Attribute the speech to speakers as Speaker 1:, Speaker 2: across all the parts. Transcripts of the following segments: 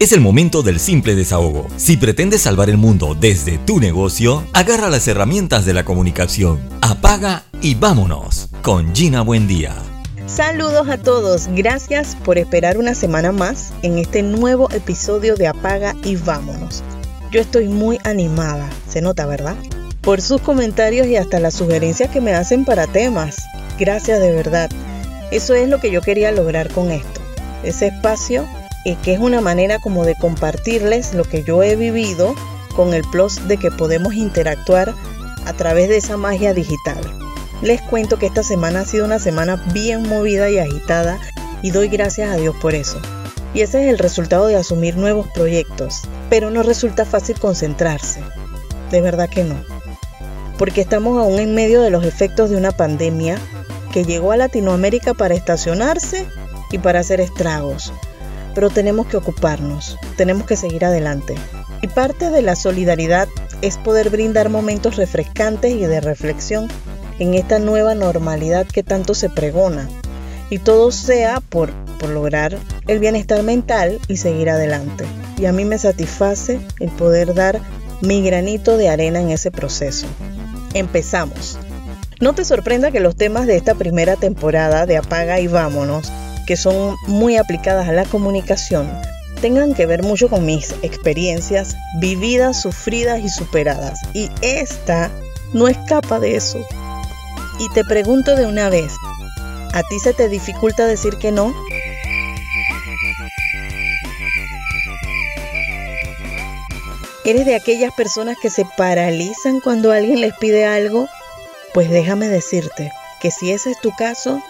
Speaker 1: Es el momento del simple desahogo. Si pretendes salvar el mundo desde tu negocio, agarra las herramientas de la comunicación. Apaga y vámonos con Gina Buendía.
Speaker 2: Saludos a todos, gracias por esperar una semana más en este nuevo episodio de Apaga y vámonos. Yo estoy muy animada, se nota, ¿verdad? Por sus comentarios y hasta las sugerencias que me hacen para temas. Gracias de verdad. Eso es lo que yo quería lograr con esto. Ese espacio y que es una manera como de compartirles lo que yo he vivido con el plus de que podemos interactuar a través de esa magia digital. Les cuento que esta semana ha sido una semana bien movida y agitada y doy gracias a Dios por eso. Y ese es el resultado de asumir nuevos proyectos, pero no resulta fácil concentrarse. De verdad que no. Porque estamos aún en medio de los efectos de una pandemia que llegó a Latinoamérica para estacionarse y para hacer estragos pero tenemos que ocuparnos, tenemos que seguir adelante. Y parte de la solidaridad es poder brindar momentos refrescantes y de reflexión en esta nueva normalidad que tanto se pregona. Y todo sea por, por lograr el bienestar mental y seguir adelante. Y a mí me satisface el poder dar mi granito de arena en ese proceso. Empezamos. No te sorprenda que los temas de esta primera temporada de Apaga y Vámonos que son muy aplicadas a la comunicación tengan que ver mucho con mis experiencias vividas, sufridas y superadas. Y esta no escapa de eso. Y te pregunto de una vez, ¿a ti se te dificulta decir que no? ¿Eres de aquellas personas que se paralizan cuando alguien les pide algo? Pues déjame decirte que si ese es tu caso,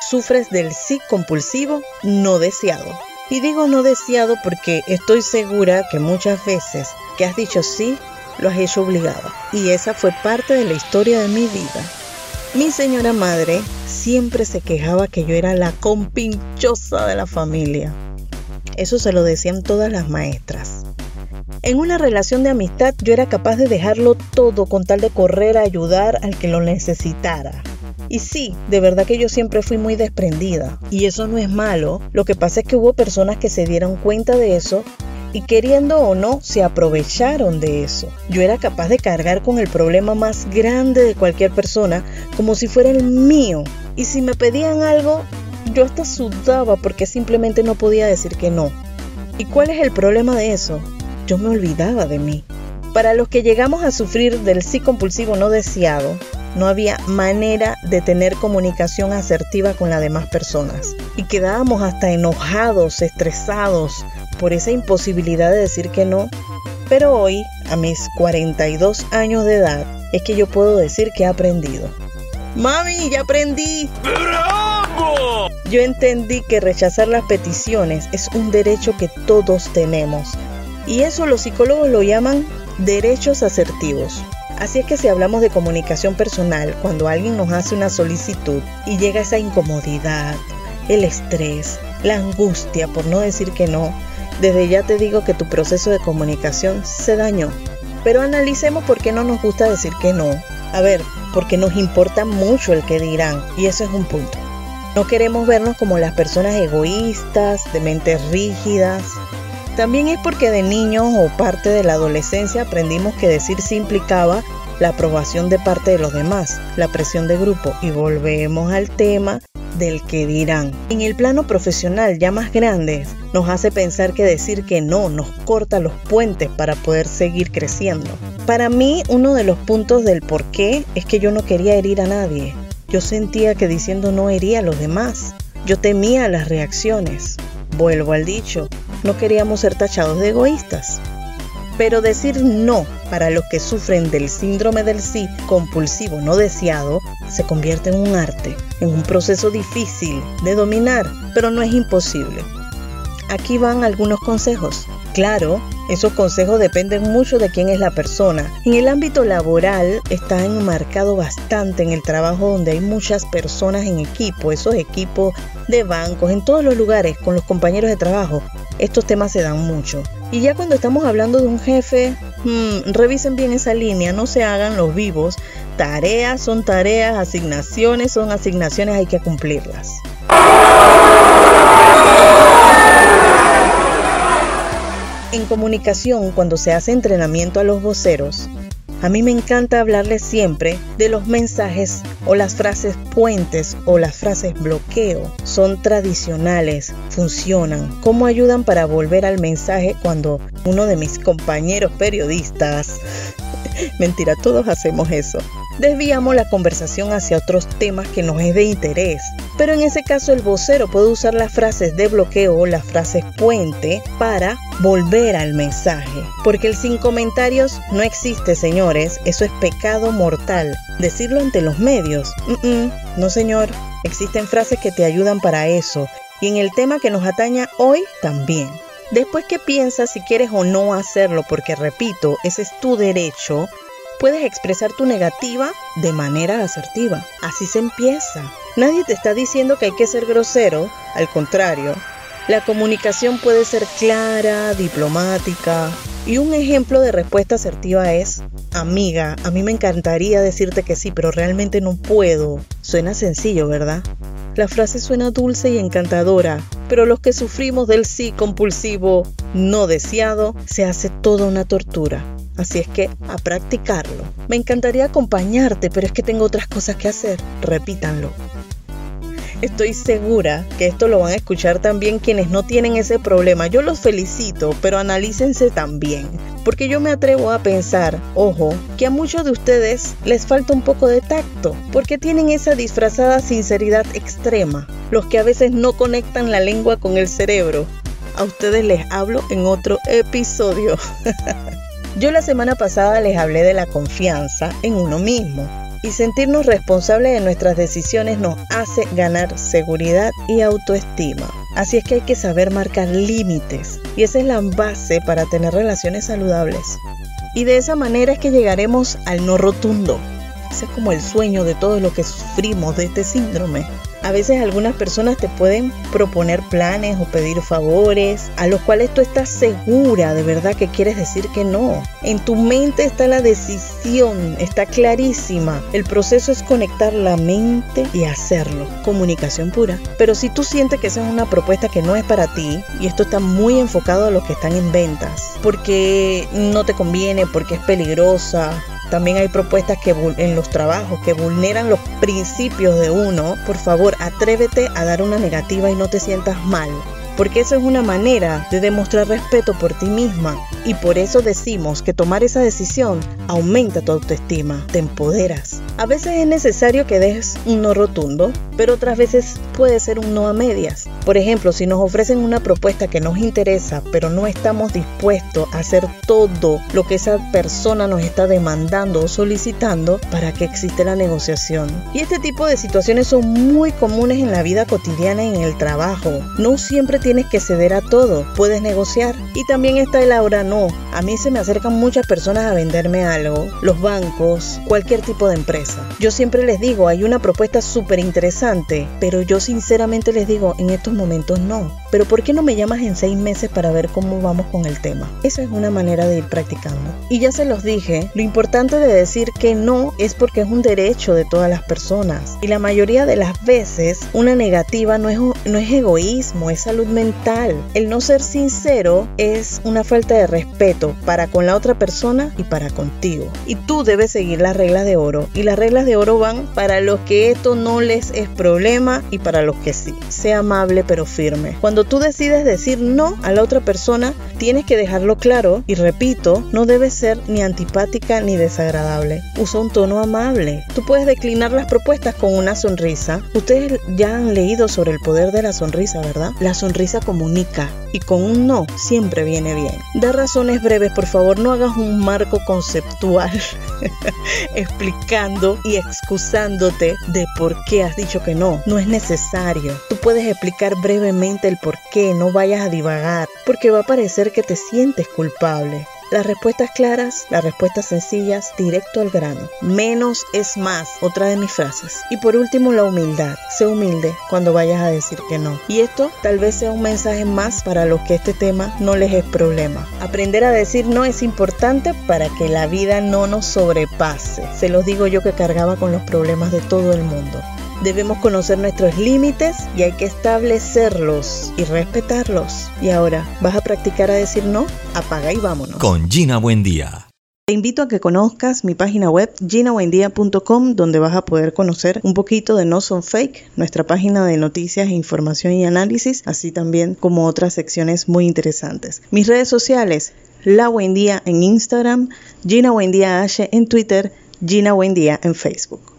Speaker 2: sufres del sí compulsivo no deseado. Y digo no deseado porque estoy segura que muchas veces que has dicho sí, lo has hecho obligado. Y esa fue parte de la historia de mi vida. Mi señora madre siempre se quejaba que yo era la compinchosa de la familia. Eso se lo decían todas las maestras. En una relación de amistad yo era capaz de dejarlo todo con tal de correr a ayudar al que lo necesitara. Y sí, de verdad que yo siempre fui muy desprendida. Y eso no es malo. Lo que pasa es que hubo personas que se dieron cuenta de eso y queriendo o no, se aprovecharon de eso. Yo era capaz de cargar con el problema más grande de cualquier persona como si fuera el mío. Y si me pedían algo, yo hasta sudaba porque simplemente no podía decir que no. ¿Y cuál es el problema de eso? Yo me olvidaba de mí. Para los que llegamos a sufrir del sí compulsivo no deseado, no había manera de tener comunicación asertiva con las demás personas. Y quedábamos hasta enojados, estresados por esa imposibilidad de decir que no. Pero hoy, a mis 42 años de edad, es que yo puedo decir que he aprendido. Mami, ya aprendí. ¡Bravo! Yo entendí que rechazar las peticiones es un derecho que todos tenemos. Y eso los psicólogos lo llaman derechos asertivos. Así es que si hablamos de comunicación personal, cuando alguien nos hace una solicitud y llega esa incomodidad, el estrés, la angustia por no decir que no, desde ya te digo que tu proceso de comunicación se dañó. Pero analicemos por qué no nos gusta decir que no. A ver, porque nos importa mucho el que dirán, y eso es un punto. No queremos vernos como las personas egoístas, de mentes rígidas, también es porque de niños o parte de la adolescencia aprendimos que decir sí implicaba la aprobación de parte de los demás, la presión de grupo y volvemos al tema del que dirán. En el plano profesional ya más grande nos hace pensar que decir que no nos corta los puentes para poder seguir creciendo. Para mí uno de los puntos del por qué es que yo no quería herir a nadie. Yo sentía que diciendo no hería a los demás. Yo temía las reacciones. Vuelvo al dicho, no queríamos ser tachados de egoístas. Pero decir no para los que sufren del síndrome del sí compulsivo no deseado se convierte en un arte, en un proceso difícil de dominar, pero no es imposible. Aquí van algunos consejos. Claro, esos consejos dependen mucho de quién es la persona. En el ámbito laboral está enmarcado bastante en el trabajo donde hay muchas personas en equipo, esos equipos de bancos, en todos los lugares con los compañeros de trabajo. Estos temas se dan mucho. Y ya cuando estamos hablando de un jefe, hmm, revisen bien esa línea, no se hagan los vivos. Tareas son tareas, asignaciones son asignaciones, hay que cumplirlas. En comunicación, cuando se hace entrenamiento a los voceros, a mí me encanta hablarles siempre de los mensajes o las frases puentes o las frases bloqueo. Son tradicionales, funcionan, cómo ayudan para volver al mensaje cuando uno de mis compañeros periodistas, mentira, todos hacemos eso, desviamos la conversación hacia otros temas que nos es de interés. Pero en ese caso el vocero puede usar las frases de bloqueo o las frases puente para volver al mensaje. Porque el sin comentarios no existe, señores. Eso es pecado mortal. Decirlo ante los medios. no, señor. Existen frases que te ayudan para eso. Y en el tema que nos ataña hoy también. Después que piensas si quieres o no hacerlo, porque repito, ese es tu derecho, puedes expresar tu negativa de manera asertiva. Así se empieza. Nadie te está diciendo que hay que ser grosero, al contrario. La comunicación puede ser clara, diplomática. Y un ejemplo de respuesta asertiva es, amiga, a mí me encantaría decirte que sí, pero realmente no puedo. Suena sencillo, ¿verdad? La frase suena dulce y encantadora, pero los que sufrimos del sí compulsivo no deseado, se hace toda una tortura. Así es que a practicarlo. Me encantaría acompañarte, pero es que tengo otras cosas que hacer. Repítanlo. Estoy segura que esto lo van a escuchar también quienes no tienen ese problema. Yo los felicito, pero analícense también. Porque yo me atrevo a pensar, ojo, que a muchos de ustedes les falta un poco de tacto, porque tienen esa disfrazada sinceridad extrema, los que a veces no conectan la lengua con el cerebro. A ustedes les hablo en otro episodio. Yo la semana pasada les hablé de la confianza en uno mismo y sentirnos responsables de nuestras decisiones nos hace ganar seguridad y autoestima. Así es que hay que saber marcar límites y esa es la base para tener relaciones saludables. Y de esa manera es que llegaremos al no rotundo. Ese es como el sueño de todos los que sufrimos de este síndrome. A veces algunas personas te pueden proponer planes o pedir favores a los cuales tú estás segura de verdad que quieres decir que no. En tu mente está la decisión, está clarísima. El proceso es conectar la mente y hacerlo. Comunicación pura. Pero si tú sientes que esa es una propuesta que no es para ti y esto está muy enfocado a los que están en ventas, porque no te conviene, porque es peligrosa, también hay propuestas que en los trabajos que vulneran los principios de uno. Por favor, atrévete a dar una negativa y no te sientas mal porque eso es una manera de demostrar respeto por ti misma y por eso decimos que tomar esa decisión aumenta tu autoestima, te empoderas. A veces es necesario que dejes un no rotundo, pero otras veces puede ser un no a medias. Por ejemplo, si nos ofrecen una propuesta que nos interesa, pero no estamos dispuestos a hacer todo lo que esa persona nos está demandando o solicitando para que existe la negociación. Y este tipo de situaciones son muy comunes en la vida cotidiana y en el trabajo. No siempre tienes que ceder a todo, puedes negociar. Y también está el ahora no. A mí se me acercan muchas personas a venderme los bancos, cualquier tipo de empresa. Yo siempre les digo, hay una propuesta súper interesante, pero yo sinceramente les digo, en estos momentos no. Pero ¿por qué no me llamas en seis meses para ver cómo vamos con el tema? Esa es una manera de ir practicando. Y ya se los dije, lo importante de decir que no es porque es un derecho de todas las personas. Y la mayoría de las veces una negativa no es, no es egoísmo, es salud mental. El no ser sincero es una falta de respeto para con la otra persona y para contigo. Y tú debes seguir las reglas de oro. Y las reglas de oro van para los que esto no les es problema y para los que sí. Sea amable pero firme. Cuando tú decides decir no a la otra persona, tienes que dejarlo claro y repito, no debe ser ni antipática ni desagradable. Usa un tono amable. Tú puedes declinar las propuestas con una sonrisa. Ustedes ya han leído sobre el poder de la sonrisa, ¿verdad? La sonrisa comunica y con un no siempre viene bien. Da razones breves, por favor, no hagas un marco conceptual explicando y excusándote de por qué has dicho que no. No es necesario. Tú puedes explicar brevemente el por qué, no vayas a divagar, porque va a parecer que te sientes culpable. Las respuestas claras, las respuestas sencillas, directo al grano. Menos es más, otra de mis frases. Y por último, la humildad. Sé humilde cuando vayas a decir que no. Y esto tal vez sea un mensaje más para los que este tema no les es problema. Aprender a decir no es importante para que la vida no nos sobrepase. Se los digo yo que cargaba con los problemas de todo el mundo. Debemos conocer nuestros límites y hay que establecerlos y respetarlos. Y ahora, ¿vas a practicar a decir no? Apaga y vámonos.
Speaker 1: Con Gina Buendía.
Speaker 2: Te invito a que conozcas mi página web ginabuendia.com donde vas a poder conocer un poquito de No Son Fake, nuestra página de noticias, información y análisis, así también como otras secciones muy interesantes. Mis redes sociales, La Buendía en Instagram, Gina Buendía H en Twitter, Gina Buendía en Facebook.